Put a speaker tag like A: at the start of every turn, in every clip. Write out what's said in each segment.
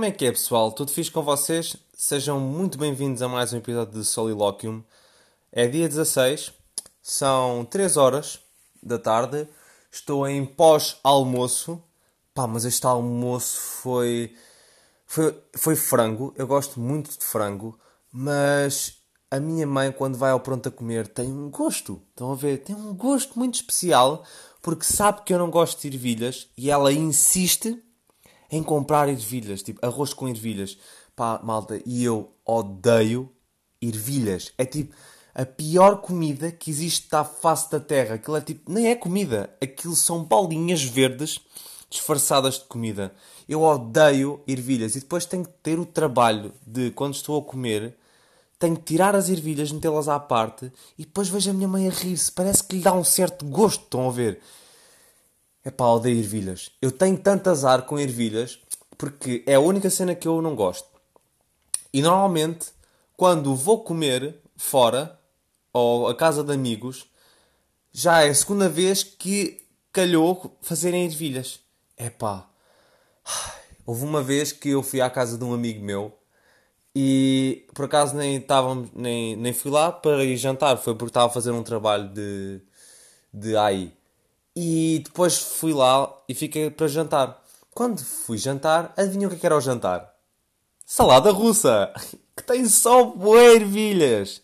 A: Como é que é, pessoal? Tudo fixe com vocês? Sejam muito bem-vindos a mais um episódio de Soliloquium. É dia 16, são 3 horas da tarde, estou em pós-almoço. Pá, mas este almoço foi, foi. Foi frango. Eu gosto muito de frango, mas a minha mãe, quando vai ao pronto a comer, tem um gosto. Estão a ver? Tem um gosto muito especial porque sabe que eu não gosto de ervilhas e ela insiste em comprar ervilhas, tipo arroz com ervilhas. Pá, malta, e eu odeio ervilhas. É tipo a pior comida que existe à face da terra. Aquilo é tipo, nem é comida, aquilo são bolinhas verdes disfarçadas de comida. Eu odeio ervilhas e depois tenho que ter o trabalho de, quando estou a comer, tenho que tirar as ervilhas, metê-las à parte e depois vejo a minha mãe a rir-se. Parece que lhe dá um certo gosto, estão a ver? É pá, odeio ervilhas. Eu tenho tanto azar com ervilhas porque é a única cena que eu não gosto. E normalmente, quando vou comer fora ou a casa de amigos, já é a segunda vez que calhou fazerem ervilhas. É pá. Houve uma vez que eu fui à casa de um amigo meu e por acaso nem, estávamos, nem, nem fui lá para ir jantar, foi porque estava a fazer um trabalho de, de AI. E depois fui lá e fiquei para jantar. Quando fui jantar, adivinha o que, é que era o jantar? Salada russa! Que tem só boas ervilhas!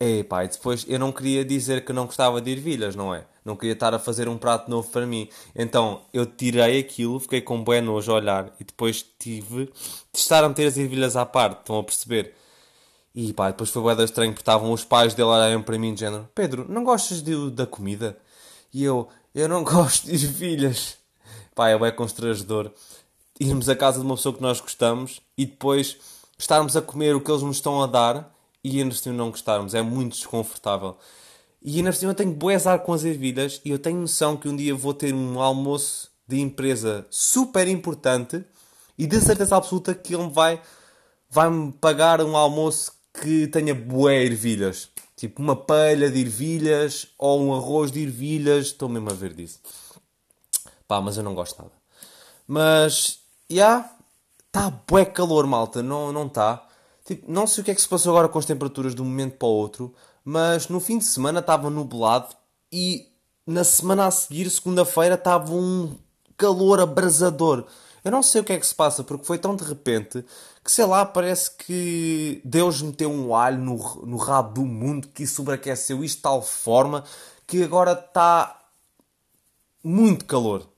A: E pá, e depois eu não queria dizer que não gostava de ervilhas, não é? Não queria estar a fazer um prato novo para mim. Então eu tirei aquilo, fiquei com bué nojo a olhar e depois tive de estar a meter as ervilhas à parte, estão a perceber? E pá, depois foi bué estranho porque estavam os pais dele olharem para mim de género Pedro, não gostas de, da comida? E eu, eu não gosto de ervilhas. Pá, é bem constrangedor irmos à casa de uma pessoa que nós gostamos e depois estarmos a comer o que eles nos estão a dar e ainda assim não gostarmos. É muito desconfortável. E ainda assim eu tenho boezar com as ervilhas e eu tenho noção que um dia vou ter um almoço de empresa super importante e de certeza absoluta que ele vai vai-me pagar um almoço que tenha boé ervilhas. Tipo uma palha de ervilhas ou um arroz de ervilhas. Estou mesmo a ver disso. Pá, mas eu não gosto nada. Mas, já, yeah, está bué calor, malta. Não não está. Tipo, não sei o que é que se passou agora com as temperaturas de um momento para o outro, mas no fim de semana estava nublado e na semana a seguir, segunda-feira, estava um calor abrasador. Eu não sei o que é que se passa, porque foi tão de repente que, sei lá, parece que Deus meteu um alho no, no rabo do mundo que sobreaqueceu isto de tal forma que agora está muito calor.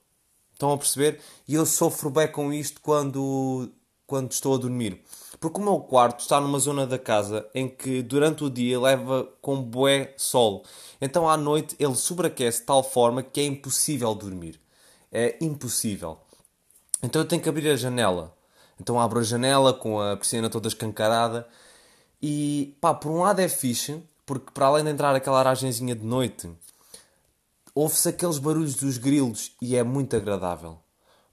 A: Estão a perceber? E eu sofro bem com isto quando, quando estou a dormir. Porque o meu quarto está numa zona da casa em que durante o dia leva com bué sol. Então à noite ele sobreaquece de tal forma que é impossível dormir. É impossível. Então eu tenho que abrir a janela. Então abro a janela com a persiana toda escancarada. E pá, por um lado é fixe, porque para além de entrar aquela aragenzinha de noite, ouve-se aqueles barulhos dos grilos e é muito agradável.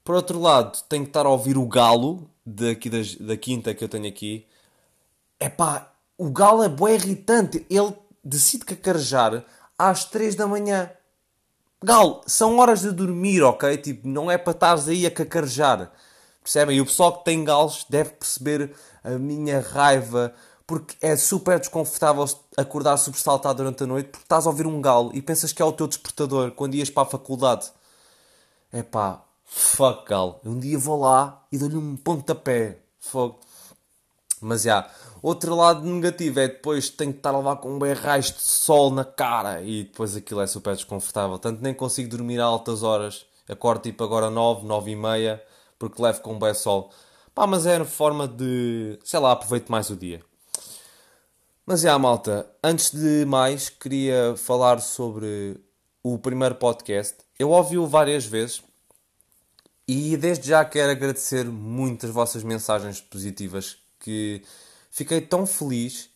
A: Por outro lado, tenho que estar a ouvir o galo daqui da, da quinta que eu tenho aqui. É pá, o galo é bem irritante. Ele decide cacarejar às 3 da manhã. Galo, são horas de dormir, ok? Tipo, não é para estares aí a cacarejar. Percebem? E o pessoal que tem galos deve perceber a minha raiva, porque é super desconfortável acordar sobressaltado durante a noite porque estás a ouvir um galo e pensas que é o teu despertador quando ias para a faculdade. É pá, fuck galo. Um dia vou lá e dou-lhe um pontapé. Fogo. Mas já, yeah. outro lado negativo é depois tenho que estar a levar com um berrais de sol na cara e depois aquilo é super desconfortável. Tanto nem consigo dormir a altas horas. Acordo tipo agora 9, 9 e meia porque levo com um bem sol. Pá, mas é forma de, sei lá, aproveito mais o dia. Mas é, yeah, malta, antes de mais, queria falar sobre o primeiro podcast. Eu ouvi-o várias vezes e desde já quero agradecer muito as vossas mensagens positivas, que fiquei tão feliz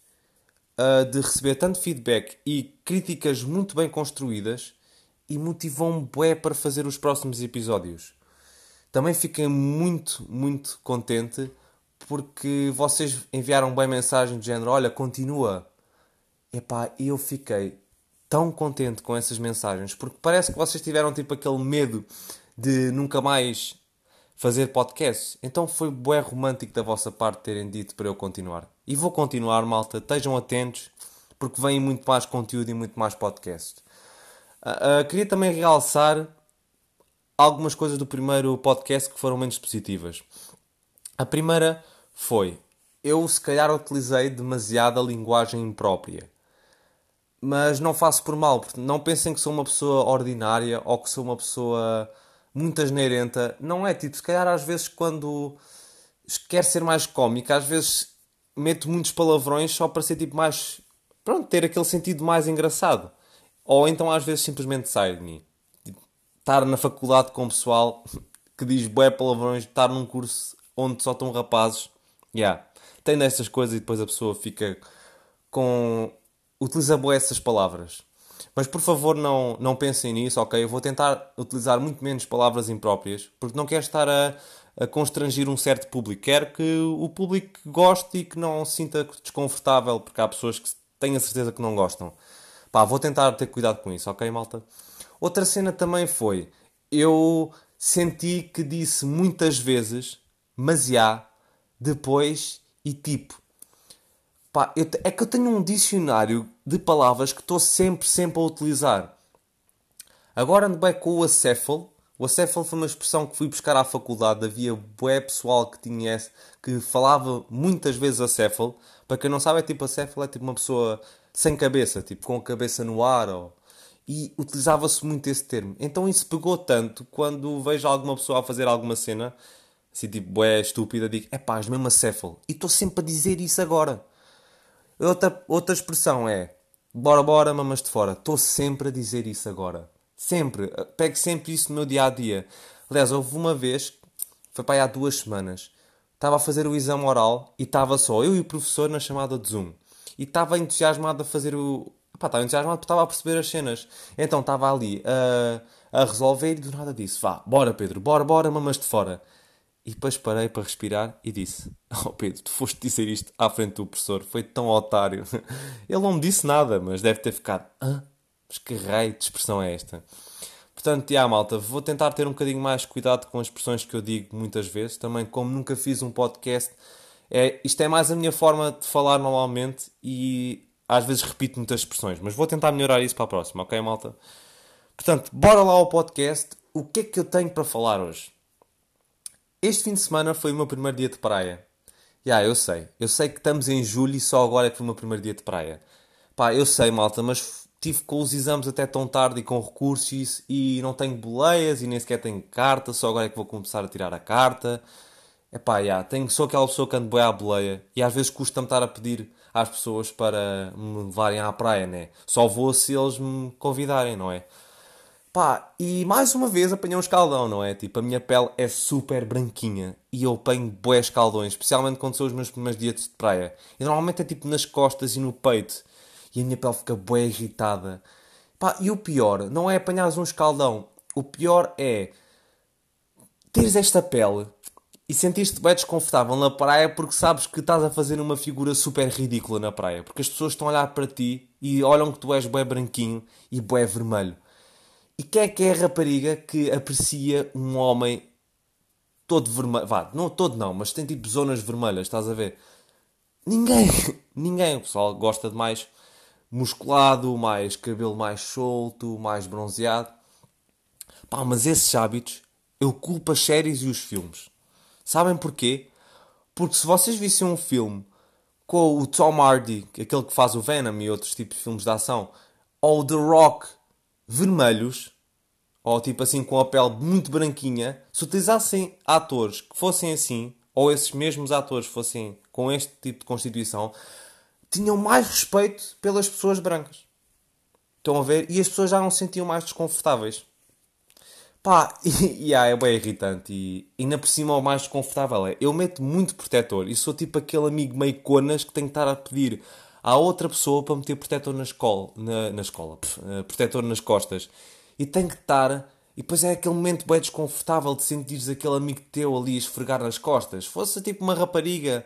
A: uh, de receber tanto feedback e críticas muito bem construídas e motivou-me bué para fazer os próximos episódios. Também fiquei muito, muito contente porque vocês enviaram bem mensagem de género, olha, continua. Epá, eu fiquei tão contente com essas mensagens, porque parece que vocês tiveram tipo aquele medo de nunca mais fazer podcasts. Então foi bué romântico da vossa parte terem dito para eu continuar. E vou continuar, malta. Estejam atentos, porque vem muito mais conteúdo e muito mais podcast. Uh, uh, queria também realçar algumas coisas do primeiro podcast que foram menos positivas. A primeira foi: eu se calhar utilizei demasiada linguagem imprópria. Mas não faço por mal, não pensem que sou uma pessoa ordinária ou que sou uma pessoa muito asneirenta. Não é, tipo, se calhar às vezes quando quer ser mais cómica, às vezes meto muitos palavrões só para ser tipo mais. Pronto, ter aquele sentido mais engraçado. Ou então às vezes simplesmente sai de mim. Tipo, estar na faculdade com o pessoal que diz bué palavrões, estar num curso onde só estão rapazes. Yeah. Tem dessas coisas e depois a pessoa fica com. utiliza bué essas palavras. Mas por favor não, não pensem nisso, ok? Eu vou tentar utilizar muito menos palavras impróprias, porque não quero estar a, a constrangir um certo público. Quero que o público goste e que não se sinta desconfortável, porque há pessoas que têm a certeza que não gostam. Pá, vou tentar ter cuidado com isso, ok, malta? Outra cena também foi, eu senti que disse muitas vezes, mas já, depois e tipo. Pá, eu, é que eu tenho um dicionário de palavras que estou sempre, sempre a utilizar. Agora ando bem com o acéfalo. O acéfalo foi uma expressão que fui buscar à faculdade. Havia bué pessoal que tinha esse, que falava muitas vezes acéfalo. Para quem não sabe, é tipo acéfalo, é tipo uma pessoa sem cabeça, tipo com a cabeça no ar. Ou... E utilizava-se muito esse termo. Então isso pegou tanto quando vejo alguma pessoa a fazer alguma cena, assim tipo bué estúpida, digo, é pá, és mesmo acéfalo. E estou sempre a dizer isso agora. Outra, outra expressão é bora, bora, mamas de fora. Estou sempre a dizer isso agora. Sempre. Pego sempre isso no meu dia a dia. Aliás, houve uma vez, foi para aí há duas semanas, estava a fazer o exame oral e estava só eu e o professor na chamada de Zoom. E estava entusiasmado a fazer o. Pá, estava entusiasmado porque estava a perceber as cenas. Então estava ali a, a resolver e do nada disse: Vá, bora Pedro, bora, bora, mamas de fora. E depois parei para respirar e disse: Oh Pedro, tu foste dizer isto à frente do professor, foi tão otário. Ele não me disse nada, mas deve ter ficado: Hã? Mas que raio de expressão é esta? Portanto, já malta, vou tentar ter um bocadinho mais cuidado com as expressões que eu digo muitas vezes. Também, como nunca fiz um podcast, é, isto é mais a minha forma de falar normalmente e às vezes repito muitas expressões. Mas vou tentar melhorar isso para a próxima, ok, malta? Portanto, bora lá ao podcast. O que é que eu tenho para falar hoje? Este fim de semana foi o meu primeiro dia de praia. Já, yeah, eu sei. Eu sei que estamos em julho e só agora é que foi o meu primeiro dia de praia. Pá, eu sei, malta, mas tive com os exames até tão tarde e com recursos e não tenho boleias e nem sequer tenho carta, só agora é que vou começar a tirar a carta. É pá, já, tenho, sou aquela pessoa que ando bem à boleia e às vezes custa-me estar a pedir às pessoas para me levarem à praia, né? Só vou se eles me convidarem, não é? Pá, e mais uma vez apanhei um escaldão, não é? Tipo, a minha pele é super branquinha e eu apanho bué escaldões, especialmente quando são os meus primeiros dias de praia. E normalmente é tipo nas costas e no peito. E a minha pele fica bué irritada. Pá, e o pior não é apanhares um escaldão. O pior é teres esta pele e sentir-te bem desconfortável na praia porque sabes que estás a fazer uma figura super ridícula na praia. Porque as pessoas estão a olhar para ti e olham que tu és bué branquinho e bué vermelho. E quem é que é a rapariga que aprecia um homem todo vermelho? Vá, não todo não, mas tem tipo zonas vermelhas, estás a ver? Ninguém, ninguém. O pessoal gosta de mais musculado, mais cabelo mais solto, mais bronzeado. Pá, mas esses hábitos eu culpo as séries e os filmes. Sabem porquê? Porque se vocês vissem um filme com o Tom Hardy, aquele que faz o Venom e outros tipos de filmes de ação, ou The Rock vermelhos, ou tipo assim com a pele muito branquinha, se utilizassem atores que fossem assim, ou esses mesmos atores fossem com este tipo de constituição, tinham mais respeito pelas pessoas brancas. Estão a ver? E as pessoas já não se sentiam mais desconfortáveis. Pá, e, e ah, é bem irritante. E ainda por cima o mais desconfortável é eu meto muito protetor e sou tipo aquele amigo meio conas que tem que estar a pedir à outra pessoa para meter protetor na escola, na, na escola, uh, protetor nas costas. E tem que estar. E depois é aquele momento bem desconfortável de sentires aquele amigo teu ali esfregar nas costas. Fosse tipo uma rapariga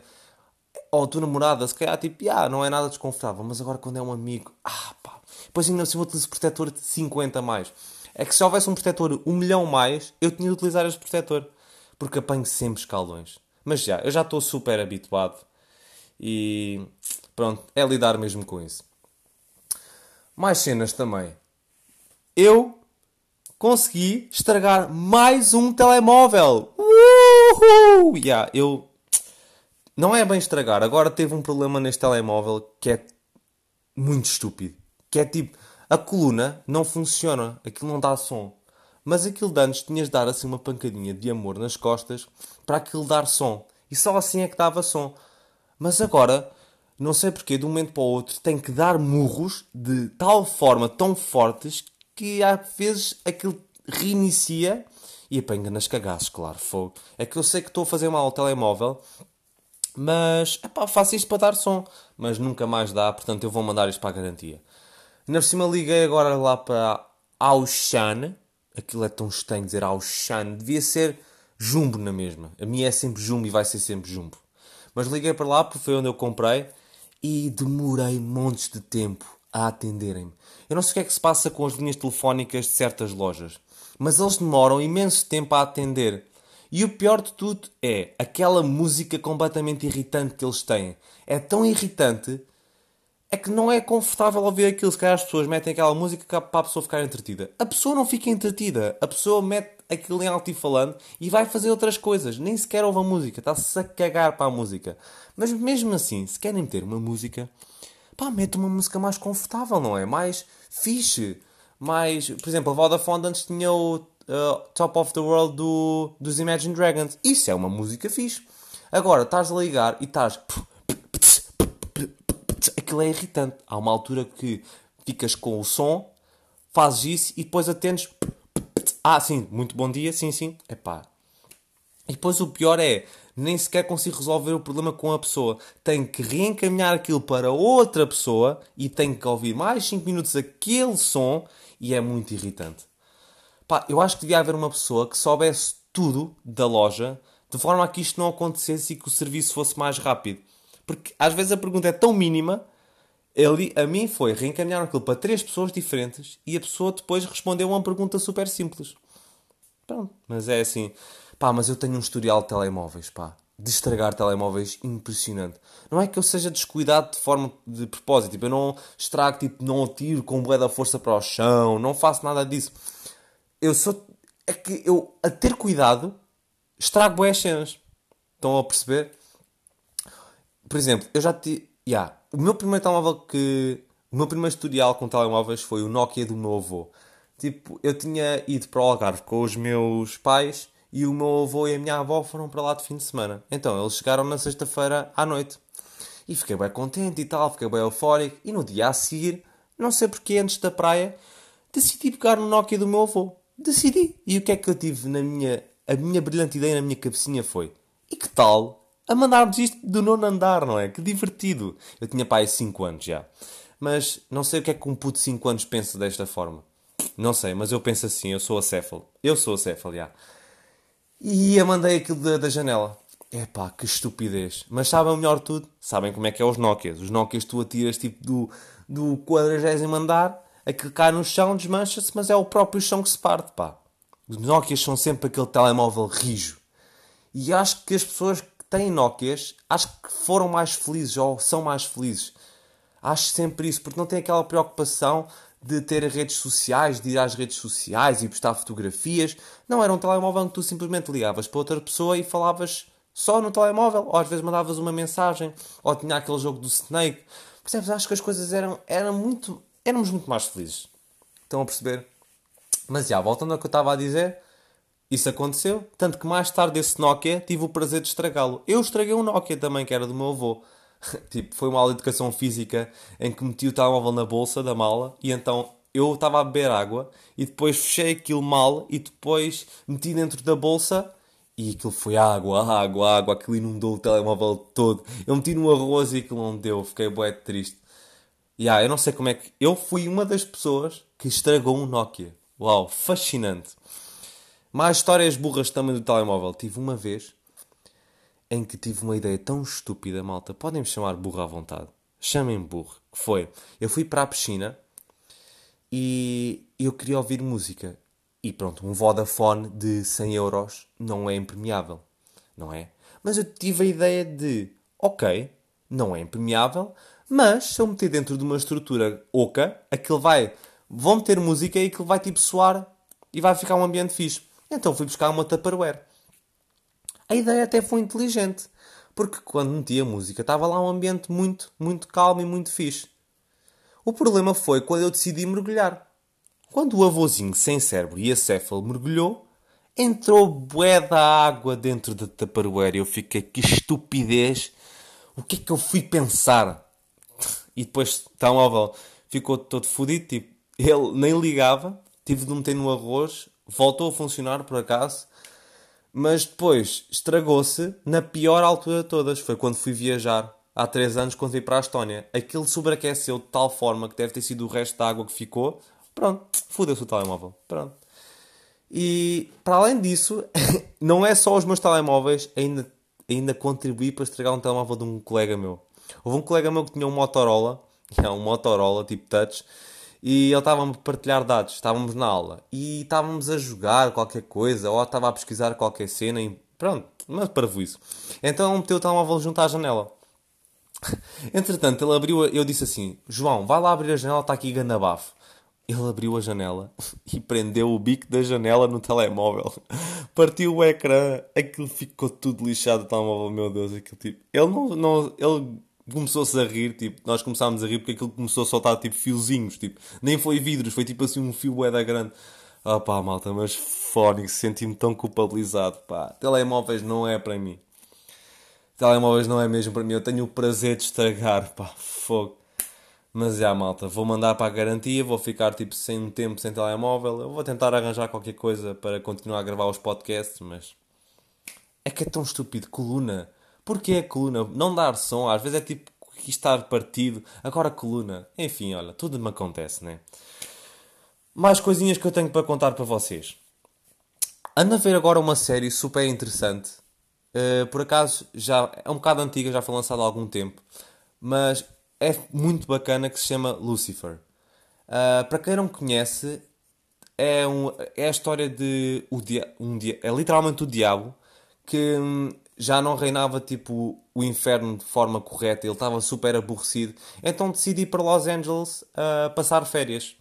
A: ou a tua namorada, se calhar tipo, ah, não é nada desconfortável. Mas agora quando é um amigo, ah pá. Depois ainda assim utilizo protetor de 50 mais. É que se houvesse um protetor um milhão mais, eu tinha de utilizar este protetor. porque apanho sempre escaldões. Mas já, eu já estou super habituado e pronto, é lidar mesmo com isso. Mais cenas também. Eu consegui estragar mais um telemóvel. Uhul! Yeah, eu não é bem estragar. Agora teve um problema neste telemóvel que é muito estúpido. Que é tipo, a coluna não funciona, aquilo não dá som. Mas aquilo de antes tinhas de dar assim uma pancadinha de amor nas costas para aquilo dar som. E só assim é que dava som. Mas agora, não sei porquê, de um momento para o outro, tem que dar murros de tal forma, tão fortes, que às vezes aquilo reinicia e apanha nas cagaças, claro, fogo. É que eu sei que estou a fazer mal ao telemóvel mas, epá, faço isto para dar som. Mas nunca mais dá, portanto eu vou mandar isto para a garantia. Na cima liguei agora lá para Auchan. Aquilo é tão estranho dizer Auchan. Devia ser Jumbo na mesma. A minha é sempre Jumbo e vai ser sempre Jumbo. Mas liguei para lá porque foi onde eu comprei. E demorei montes de tempo a atenderem-me. Eu não sei o que é que se passa com as linhas telefónicas de certas lojas. Mas eles demoram imenso tempo a atender. E o pior de tudo é aquela música completamente irritante que eles têm. É tão irritante é que não é confortável ouvir aquilo. Se calhar as pessoas metem aquela música para a pessoa ficar entretida. A pessoa não fica entretida. A pessoa mete aquilo em alto-falando e vai fazer outras coisas. Nem sequer ouve a música. Está-se a cagar para a música. Mas mesmo assim, se querem meter uma música, pá, mete uma música mais confortável, não é? Mais fixe. Mais... Por exemplo, a Vodafone antes tinha o uh, Top of the World do, dos Imagine Dragons. Isso é uma música fixe. Agora, estás a ligar e estás. Aquilo é irritante. Há uma altura que ficas com o som, fazes isso e depois atendes. Ah, sim, muito bom dia, sim, sim. Epá. E depois o pior é, nem sequer consigo resolver o problema com a pessoa. Tenho que reencaminhar aquilo para outra pessoa e tenho que ouvir mais 5 minutos aquele som e é muito irritante. Pá, eu acho que devia haver uma pessoa que soubesse tudo da loja de forma a que isto não acontecesse e que o serviço fosse mais rápido. Porque às vezes a pergunta é tão mínima. Ele, a mim foi reencaminhar aquilo para três pessoas diferentes e a pessoa depois respondeu uma pergunta super simples. Pronto, mas é assim. Pá, mas eu tenho um historial de telemóveis, pá. De estragar telemóveis impressionante. Não é que eu seja descuidado de forma de propósito. Tipo, eu não estrago, tipo, não tiro com bué da força para o chão. Não faço nada disso eu sou. É que eu, a ter cuidado, estrago boas cenas. Estão a perceber? Por exemplo, eu já te. Yeah, o meu primeiro telemóvel que. O meu primeiro tutorial com telemóveis foi o Nokia do meu avô. Tipo, eu tinha ido para o Algarve com os meus pais e o meu avô e a minha avó foram para lá de fim de semana. Então, eles chegaram na sexta-feira à noite. E fiquei bem contente e tal, fiquei bem eufórico. E no dia a seguir, não sei porque, antes da praia, decidi pegar no Nokia do meu avô decidi. E o que é que eu tive na minha. A minha brilhante ideia na minha cabecinha foi: e que tal a mandarmos isto do nono andar, não é? Que divertido. Eu tinha pai 5 anos já. Mas não sei o que é que um puto de 5 anos pensa desta forma. Não sei, mas eu penso assim, eu sou acéfalo. Eu sou acéfalo, já. E a mandei aquilo da, da janela. Epá, que estupidez. Mas sabem melhor tudo? Sabem como é que é os Nokias. Os Nokias tu atiras tipo do, do 40 andar aquilo cai no chão, desmancha-se, mas é o próprio chão que se parte, pá. Os Nokias são sempre aquele telemóvel rijo. E acho que as pessoas que têm Nokias, acho que foram mais felizes, ou são mais felizes. Acho sempre isso, porque não tem aquela preocupação de ter redes sociais, de ir às redes sociais e postar fotografias. Não, era um telemóvel que tu simplesmente ligavas para outra pessoa e falavas só no telemóvel, ou às vezes mandavas uma mensagem, ou tinha aquele jogo do Snake. Percebes? Acho que as coisas eram, eram muito éramos muito mais felizes. Estão a perceber? Mas já, voltando ao que eu estava a dizer, isso aconteceu. Tanto que mais tarde esse Nokia tive o prazer de estragá-lo. Eu estraguei um Nokia também, que era do meu avô. tipo, foi uma aula de educação física em que meti o telemóvel na bolsa da mala e então eu estava a beber água e depois fechei aquilo mal e depois meti dentro da bolsa e aquilo foi água, água, água, aquilo inundou o telemóvel todo. Eu meti no arroz e aquilo não deu, fiquei bué triste. Yeah, eu não sei como é que. Eu fui uma das pessoas que estragou um Nokia. Uau, fascinante. Mais histórias burras também do telemóvel. Tive uma vez em que tive uma ideia tão estúpida, malta. Podem-me chamar burro à vontade. Chamem-me burro. Que foi? Eu fui para a piscina e eu queria ouvir música. E pronto, um Vodafone de 100 euros não é impermeável, não é? Mas eu tive a ideia de, ok, não é impermeável, mas se eu meter dentro de uma estrutura oca, aquilo vai, vão meter música e aquilo vai tipo soar e vai ficar um ambiente fixe. Então fui buscar uma Tupperware. A ideia até foi inteligente, porque quando meti a música estava lá um ambiente muito, muito calmo e muito fixe. O problema foi quando eu decidi mergulhar. Quando o avôzinho sem cérebro e acéfalo mergulhou, entrou bué da água dentro da Tupperware eu fiquei, que estupidez, o que é que eu fui pensar? E depois telemóvel ficou todo fodido, tipo, ele nem ligava, tive de meter no arroz, voltou a funcionar por acaso, mas depois estragou-se na pior altura de todas, foi quando fui viajar há 3 anos quando fui para a Estónia. Aquilo sobreaqueceu de tal forma que deve ter sido o resto da água que ficou. Pronto, fodeu-se o telemóvel. Pronto. E para além disso, não é só os meus telemóveis, ainda, ainda contribuí para estragar um telemóvel de um colega meu. Houve um colega meu que tinha um Motorola, é um Motorola tipo touch, e ele estava a partilhar dados. Estávamos na aula e estávamos a jogar qualquer coisa, ou estava a pesquisar qualquer cena e pronto, mas para isso. Então meteu o telemóvel junto à janela. Entretanto, ele abriu, eu disse assim: João, vai lá abrir a janela, está aqui Gandabafo. Ele abriu a janela e prendeu o bico da janela no telemóvel. Partiu o ecrã, aquilo ficou tudo lixado telemóvel, meu Deus, aquilo tipo. Ele não. não ele começou-se a rir, tipo, nós começámos a rir porque aquilo começou a soltar tipo fiozinhos, tipo, nem foi vidros, foi tipo assim um fio da grande. Ah pá, malta, mas fónico, senti-me tão culpabilizado, pá. Telemóveis não é para mim. Telemóveis não é mesmo para mim. Eu tenho o prazer de estragar, pá, fogo. Mas já, malta, vou mandar para a garantia, vou ficar tipo sem um tempo sem telemóvel. Eu vou tentar arranjar qualquer coisa para continuar a gravar os podcasts, mas. É que é tão estúpido. Coluna. Porquê a coluna? Não dar som, às vezes é tipo estar partido. Agora coluna. Enfim, olha, tudo me acontece, né? Mais coisinhas que eu tenho para contar para vocês. Ando a ver agora uma série super interessante Uh, por acaso, já é um bocado antiga, já foi lançada há algum tempo, mas é muito bacana que se chama Lucifer. Uh, para quem não conhece, é, um, é a história de o dia, um dia, é literalmente o diabo que hum, já não reinava tipo o inferno de forma correta, ele estava super aborrecido, então decidi ir para Los Angeles uh, passar férias.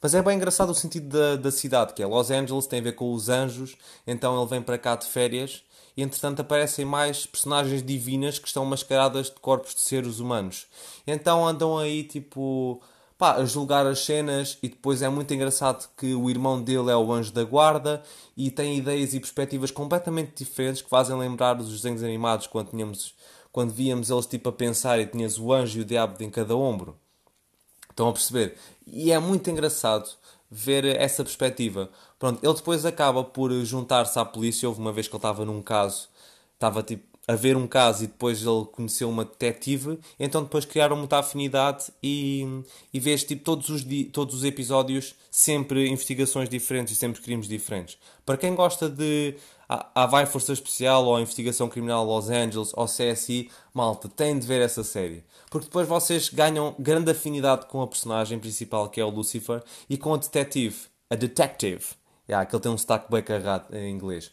A: Mas é bem engraçado o sentido da, da cidade, que é Los Angeles, tem a ver com os anjos, então ele vem para cá de férias e entretanto aparecem mais personagens divinas que estão mascaradas de corpos de seres humanos. Então andam aí tipo pá, a julgar as cenas e depois é muito engraçado que o irmão dele é o anjo da guarda e tem ideias e perspectivas completamente diferentes que fazem lembrar dos desenhos animados quando tínhamos quando víamos eles tipo a pensar e tinhas o anjo e o diabo em cada ombro. Estão a perceber? E é muito engraçado ver essa perspectiva. Pronto, ele depois acaba por juntar-se à polícia. Houve uma vez que ele estava num caso, estava tipo a ver um caso e depois ele conheceu uma detetive, então depois criaram muita afinidade e, e vês tipo todos os, todos os episódios sempre investigações diferentes e sempre crimes diferentes. Para quem gosta de a Vai Força Especial ou a Investigação Criminal Los Angeles ou CSI, malta, tem de ver essa série. Porque depois vocês ganham grande afinidade com a personagem principal que é o Lucifer e com a detetive, a detective. Yeah, que ele tem um sotaque bem carregado em inglês.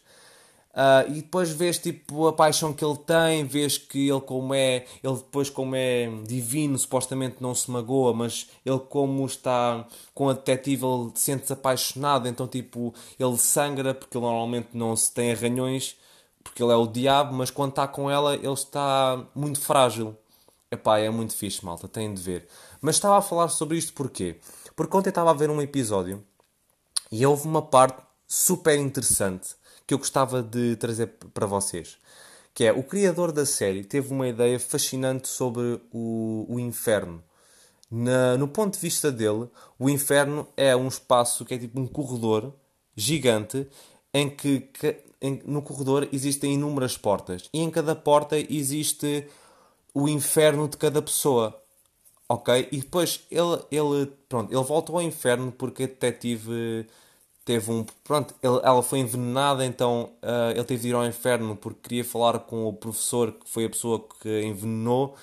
A: Uh, e depois vês tipo a paixão que ele tem, vês que ele como é, ele depois como é divino, supostamente não se magoa, mas ele como está com a detetive, ele sente-se apaixonado, então tipo, ele sangra porque ele normalmente não se tem arranhões, porque ele é o diabo, mas quando está com ela ele está muito frágil. Epá, é muito fixe, malta, têm de ver. Mas estava a falar sobre isto porquê? Porque ontem estava a ver um episódio e houve uma parte super interessante que eu gostava de trazer para vocês. Que é, o criador da série teve uma ideia fascinante sobre o, o inferno. Na, no ponto de vista dele, o inferno é um espaço que é tipo um corredor gigante em que, que em, no corredor existem inúmeras portas e em cada porta existe o inferno de cada pessoa. Ok? E depois ele, ele, pronto, ele volta ao inferno porque a detetive teve um. Pronto, ele, ela foi envenenada, então uh, ele teve de ir ao inferno porque queria falar com o professor, que foi a pessoa que envenenou,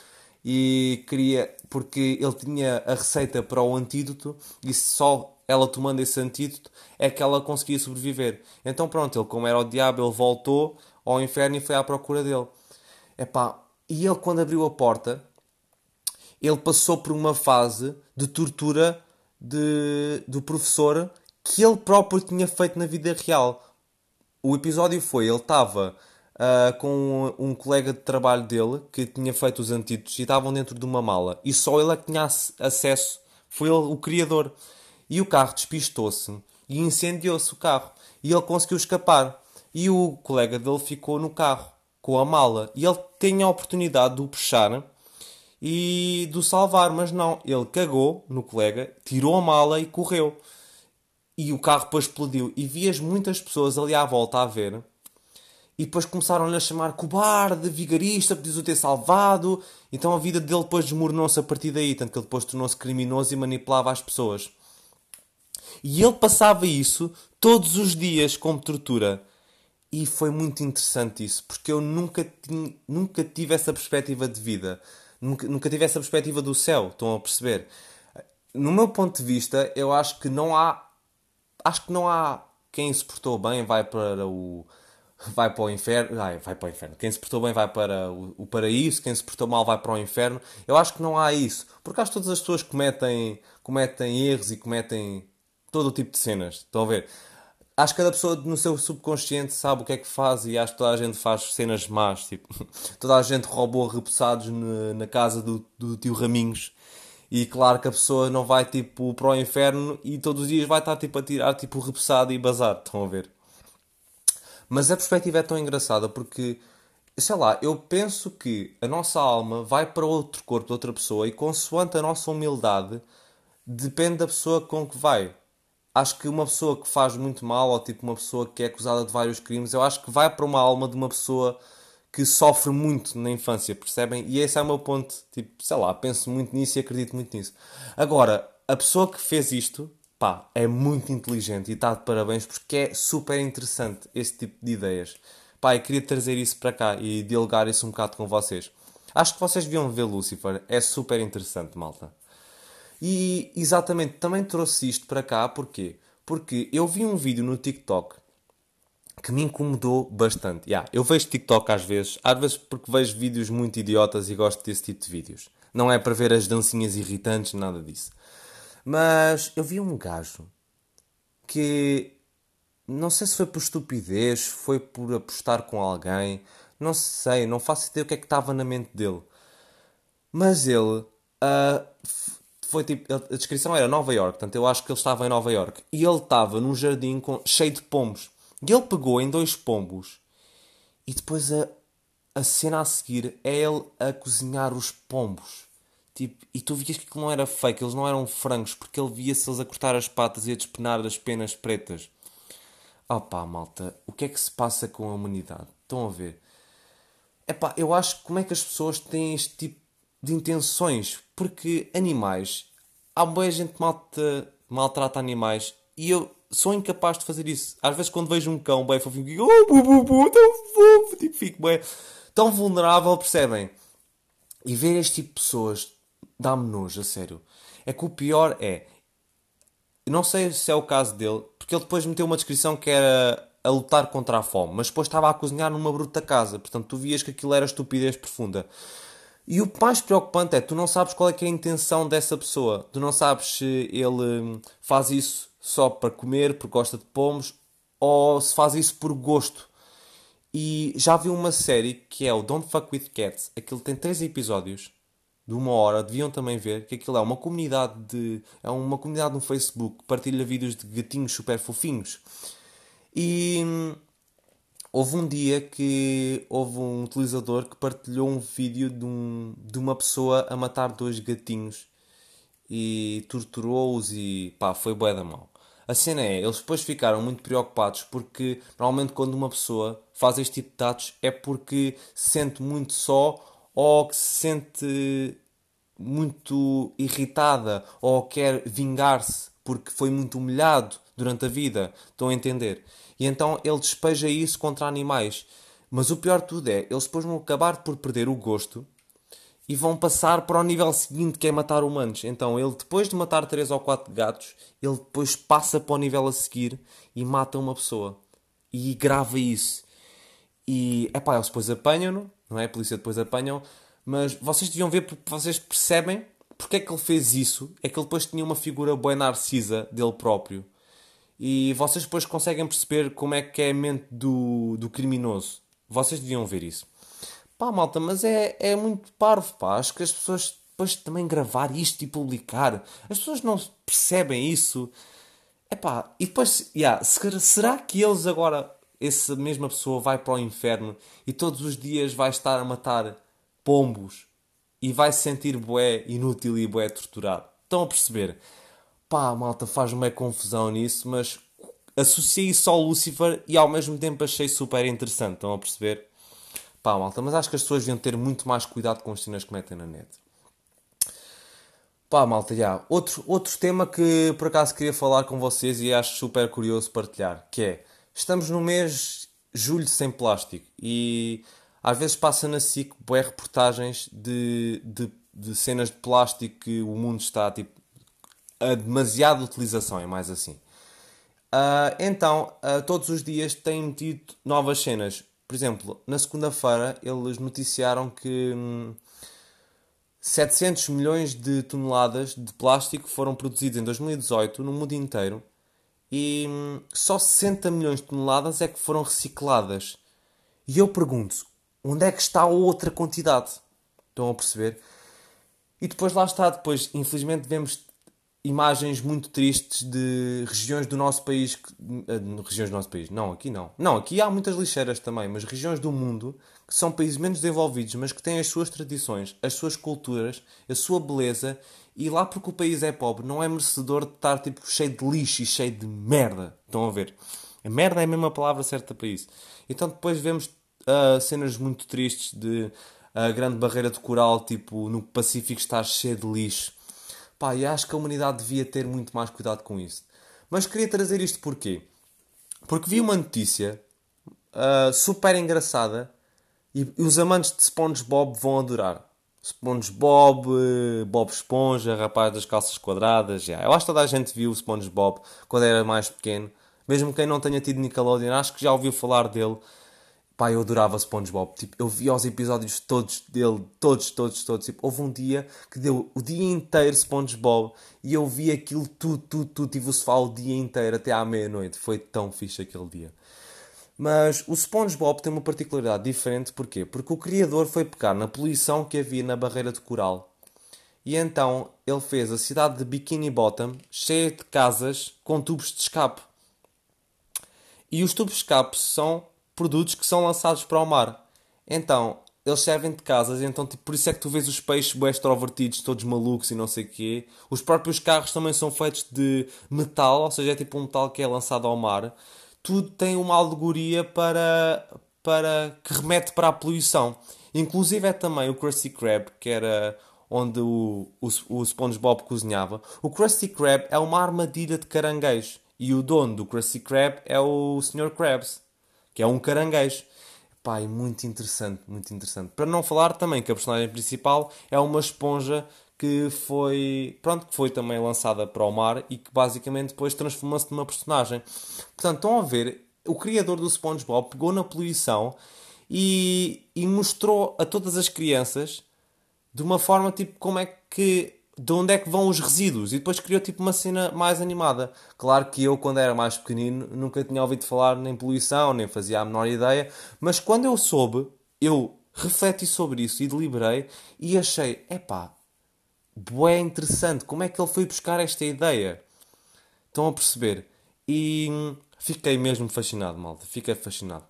A: e queria. porque ele tinha a receita para o antídoto e só ela tomando esse antídoto, é que ela conseguia sobreviver. Então pronto, ele como era o diabo, ele voltou ao inferno e foi à procura dele. Epá, e ele quando abriu a porta, ele passou por uma fase de tortura de, do professor que ele próprio tinha feito na vida real. O episódio foi, ele estava uh, com um, um, colega de trabalho dele que tinha feito os antídotos e estavam dentro de uma mala. E só ele é que tinha acesso. Foi ele o criador. E o carro despistou-se e incendiou-se o carro. E ele conseguiu escapar. E o colega dele ficou no carro com a mala. E ele tinha a oportunidade de o puxar e de o salvar, mas não. Ele cagou no colega, tirou a mala e correu. E o carro depois explodiu. E vias muitas pessoas ali à volta a ver e depois começaram-lhe a chamar cobarde, vigarista, podias-o ter salvado. Então a vida dele depois desmoronou-se a partir daí, tanto que ele depois tornou-se criminoso e manipulava as pessoas. E ele passava isso todos os dias como tortura. E foi muito interessante isso, porque eu nunca, tinha, nunca tive essa perspectiva de vida. Nunca, nunca tive essa perspectiva do céu, estão a perceber? No meu ponto de vista, eu acho que não há. Acho que não há quem se portou bem vai para o vai para o inferno. Ai, vai para o inferno. Quem se portou bem vai para o, o, paraíso, quem se portou mal vai para o inferno. Eu acho que não há isso. Porque acho que todas as pessoas cometem, cometem erros e cometem todo o tipo de cenas. Estão a ver? Acho que cada pessoa no seu subconsciente sabe o que é que faz e acho que toda a gente faz cenas más. Tipo, toda a gente roubou repousados na, na casa do, do tio Raminhos. E claro que a pessoa não vai tipo para o inferno e todos os dias vai estar tipo a tirar tipo o repousado e bazar. Estão a ver? Mas a perspectiva é tão engraçada porque, sei lá, eu penso que a nossa alma vai para outro corpo de outra pessoa e, consoante a nossa humildade, depende da pessoa com que vai. Acho que uma pessoa que faz muito mal, ou tipo uma pessoa que é acusada de vários crimes, eu acho que vai para uma alma de uma pessoa que sofre muito na infância, percebem? E esse é o meu ponto. Tipo, sei lá, penso muito nisso e acredito muito nisso. Agora, a pessoa que fez isto pá, é muito inteligente e está de parabéns porque é super interessante esse tipo de ideias. Pá, eu queria trazer isso para cá e dialogar isso um bocado com vocês. Acho que vocês deviam ver Lucifer, é super interessante, malta. E exatamente, também trouxe isto para cá, porquê? Porque eu vi um vídeo no TikTok que me incomodou bastante. Yeah, eu vejo TikTok às vezes, às vezes porque vejo vídeos muito idiotas e gosto desse tipo de vídeos. Não é para ver as dancinhas irritantes, nada disso. Mas eu vi um gajo que não sei se foi por estupidez, foi por apostar com alguém, não sei, não faço ideia o que é que estava na mente dele. Mas ele uh, foi tipo. A descrição era Nova York, portanto eu acho que ele estava em Nova York. E ele estava num jardim com, cheio de pombos. E ele pegou em dois pombos e depois a, a cena a seguir é ele a cozinhar os pombos. Tipo, e tu vias que aquilo não era fake, eles não eram frangos, porque ele via-se eles a cortar as patas e a despenar as penas pretas. Opá, malta, o que é que se passa com a humanidade? Estão a ver? Epá, eu acho como é que as pessoas têm este tipo de intenções? Porque animais, há boa gente malta, maltrata animais e eu sou incapaz de fazer isso. Às vezes quando vejo um cão bem fofinho, digo, oh, bu, bu, bu, tão fofo, tipo, fico bem, tão vulnerável, percebem? E ver este tipo de pessoas dá-me nojo, a sério. É que o pior é. Não sei se é o caso dele, porque ele depois meteu uma descrição que era a lutar contra a fome, mas depois estava a cozinhar numa bruta casa, portanto tu vias que aquilo era estupidez profunda. E o mais preocupante é, tu não sabes qual é, é a intenção dessa pessoa. Tu não sabes se ele hum, faz isso só para comer, porque gosta de pomos, ou se faz isso por gosto. E já vi uma série que é o Don't Fuck With Cats. Aquilo tem três episódios de uma hora, deviam também ver que aquilo é uma comunidade de. é uma comunidade no Facebook que partilha vídeos de gatinhos super fofinhos. E hum, houve um dia que houve um utilizador que partilhou um vídeo de, um, de uma pessoa a matar dois gatinhos e torturou-os e pá, foi bué da mal. A cena é, eles depois ficaram muito preocupados porque normalmente quando uma pessoa faz este tipo de atos é porque se sente muito só ou que se sente muito irritada ou quer vingar-se porque foi muito humilhado durante a vida. Estão a entender? E então ele despeja isso contra animais. Mas o pior de tudo é, eles depois vão acabar por perder o gosto e vão passar para o nível seguinte que é matar humanos. Então ele, depois de matar 3 ou 4 gatos, ele depois passa para o nível a seguir e mata uma pessoa. E grava isso. E, é pá, eles depois apanham-no, não é? A polícia depois apanham, mas vocês deviam ver vocês percebem porque é que ele fez isso. É que ele depois tinha uma figura boa narcisa dele próprio. E vocês depois conseguem perceber como é que é a mente do, do criminoso. Vocês deviam ver isso. Pá, malta, mas é, é muito parvo, pá. Acho que as pessoas depois também gravar isto e publicar. As pessoas não percebem isso. É pá, e depois, yeah, será que eles agora, essa mesma pessoa vai para o inferno e todos os dias vai estar a matar pombos e vai se sentir bué inútil e bué torturado? Estão a perceber? Pá, malta, faz-me uma confusão nisso, mas associei isso ao Lucifer e ao mesmo tempo achei super interessante. Estão a perceber? Pá, malta, mas acho que as pessoas deviam ter muito mais cuidado com as cenas que metem na net. Pá, malta, já. Outro, outro tema que por acaso queria falar com vocês e acho super curioso partilhar, que é, estamos no mês julho sem plástico e às vezes passa na SIC reportagens de, de, de, cenas de plástico que o mundo está tipo a demasiada utilização, é mais assim. Uh, então, uh, todos os dias têm tido novas cenas. Por exemplo, na segunda-feira eles noticiaram que hum, 700 milhões de toneladas de plástico foram produzidos em 2018 no mundo inteiro e hum, só 60 milhões de toneladas é que foram recicladas. E eu pergunto, onde é que está a outra quantidade? Estão a perceber? E depois lá está, depois infelizmente vemos imagens muito tristes de regiões do nosso país, uh, regiões do nosso país, não, aqui não. Não, aqui há muitas lixeiras também, mas regiões do mundo que são países menos desenvolvidos, mas que têm as suas tradições, as suas culturas, a sua beleza, e lá porque o país é pobre, não é merecedor de estar tipo cheio de lixo e cheio de merda. Estão a ver? A merda é a mesma palavra certa para isso. Então depois vemos uh, cenas muito tristes de a grande barreira de coral, tipo, no Pacífico estar cheio de lixo Pá, e acho que a humanidade devia ter muito mais cuidado com isso. Mas queria trazer isto porquê? Porque vi uma notícia uh, super engraçada e, os amantes de SpongeBob vão adorar. SpongeBob, Bob Esponja, rapaz das calças quadradas. Yeah. Eu acho que toda a gente viu o SpongeBob quando era mais pequeno. Mesmo quem não tenha tido Nickelodeon, acho que já ouviu falar dele. Pá, eu adorava SpongeBob. Tipo, eu via os episódios todos dele, todos, todos, todos. Tipo, houve um dia que deu o dia inteiro SpongeBob e eu vi aquilo tudo, tudo, tudo. Tive o sofá o dia inteiro até à meia-noite. Foi tão fixe aquele dia. Mas o SpongeBob tem uma particularidade diferente. Porquê? Porque o criador foi pegar na poluição que havia na barreira de coral. E então ele fez a cidade de Bikini Bottom cheia de casas com tubos de escape. E os tubos de escape são produtos que são lançados para o mar. Então, eles servem de casas, então tipo, por isso é que tu vês os peixes bem extrovertidos, todos malucos e não sei o quê. Os próprios carros também são feitos de metal, ou seja, é tipo um metal que é lançado ao mar. Tudo tem uma alegoria para, para que remete para a poluição. Inclusive é também o Krusty Krab, que era onde o, o, o SpongeBob cozinhava. O Krusty Krab é uma armadilha de caranguejo. E o dono do Krusty Krab é o Sr. Krabs que é um caranguejo. Pá, é muito interessante, muito interessante. Para não falar também que a personagem principal é uma esponja que foi, pronto, que foi também lançada para o mar e que basicamente depois transformou-se numa personagem. Portanto, estão a ver, o criador do SpongeBob pegou na poluição e, e mostrou a todas as crianças de uma forma tipo como é que de onde é que vão os resíduos e depois criou tipo uma cena mais animada. Claro que eu, quando era mais pequenino, nunca tinha ouvido falar nem poluição, nem fazia a menor ideia, mas quando eu soube, eu refleti sobre isso e deliberei e achei, epá, bué interessante, como é que ele foi buscar esta ideia? Estão a perceber? E fiquei mesmo fascinado, malta, fiquei fascinado.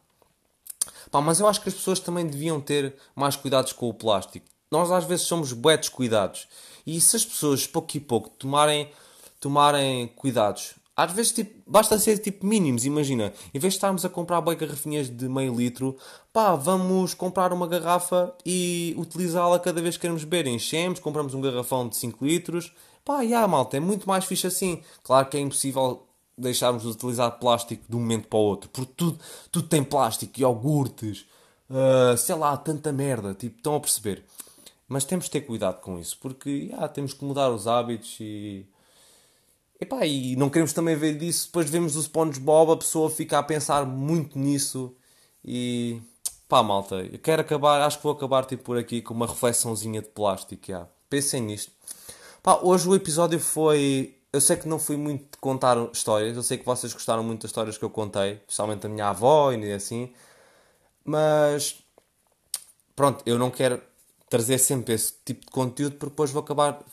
A: Pá, mas eu acho que as pessoas também deviam ter mais cuidados com o plástico. Nós às vezes somos bué descuidados. E se as pessoas, pouco e pouco, tomarem, tomarem cuidados, às vezes tipo, basta ser tipo mínimos, imagina. Em vez de estarmos a comprar bem garrafinhas de meio litro, pá, vamos comprar uma garrafa e utilizá-la cada vez que queremos beber. Enchemos, compramos um garrafão de 5 litros. Pá, já, malta, é muito mais fixe assim. Claro que é impossível deixarmos de utilizar plástico de um momento para o outro, porque tudo, tudo tem plástico, iogurtes, uh, sei lá, tanta merda. Tipo, estão a perceber? Mas temos de ter cuidado com isso, porque já, temos que mudar os hábitos e. Epá, e não queremos também ver disso. Depois vemos o SpongeBob, a pessoa fica a pensar muito nisso e. Pá, malta, eu quero acabar, acho que vou acabar tipo, por aqui com uma reflexãozinha de plástico. Já. Pensem nisto. Pá, hoje o episódio foi. Eu sei que não fui muito contar histórias, eu sei que vocês gostaram muito das histórias que eu contei, especialmente da minha avó e assim, mas pronto, eu não quero trazer sempre esse tipo de conteúdo porque depois vou acabar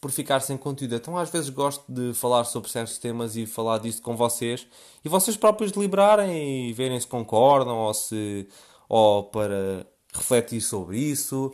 A: por ficar sem conteúdo. Então às vezes gosto de falar sobre certos temas e falar disso com vocês e vocês próprios deliberarem e verem se concordam ou se ou para refletir sobre isso.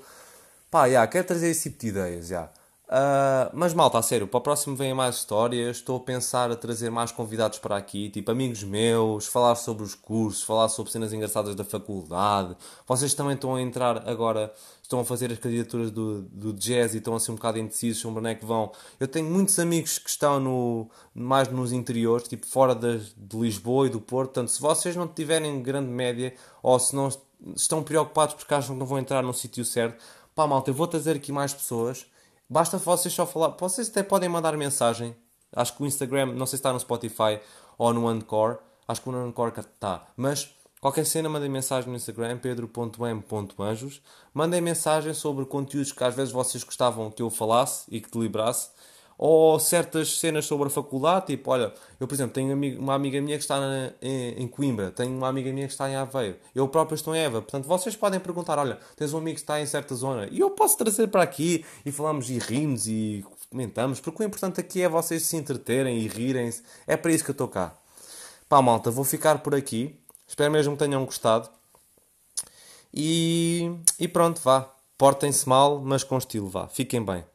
A: Pá, já, quero trazer esse tipo de ideias, já. Uh, mas malta, a sério, para o próximo vêm mais histórias. Estou a pensar a trazer mais convidados para aqui, tipo amigos meus, falar sobre os cursos, falar sobre cenas engraçadas da faculdade. Vocês também estão a entrar agora, estão a fazer as candidaturas do, do jazz e estão a ser um bocado indecisos sobre onde é que vão. Eu tenho muitos amigos que estão no, mais nos interiores, tipo fora de, de Lisboa e do Porto. Portanto, se vocês não tiverem grande média ou se não estão preocupados porque acham que não vão entrar no sítio certo, pá, malta, eu vou trazer aqui mais pessoas Basta vocês só falar. Vocês até podem mandar mensagem. Acho que o Instagram, não sei se está no Spotify ou no Anchor. Acho que no Anchor está. Mas qualquer cena, mandem mensagem no Instagram, pedro.m.anjos. Mandem mensagem sobre conteúdos que às vezes vocês gostavam que eu falasse e que deliberasse ou certas cenas sobre a faculdade, tipo, olha, eu por exemplo tenho uma amiga minha que está na, em, em, Coimbra, tenho uma amiga minha que está em Aveiro, eu próprio estou em Eva, portanto vocês podem perguntar, olha, tens um amigo que está em certa zona, e eu posso trazer para aqui e falamos e rimos e comentamos, porque o importante aqui é vocês se entreterem e rirem-se, é para isso que eu estou cá. Pá malta, vou ficar por aqui, espero mesmo que tenham gostado, e, e pronto, vá, portem-se mal, mas com estilo, vá, fiquem bem.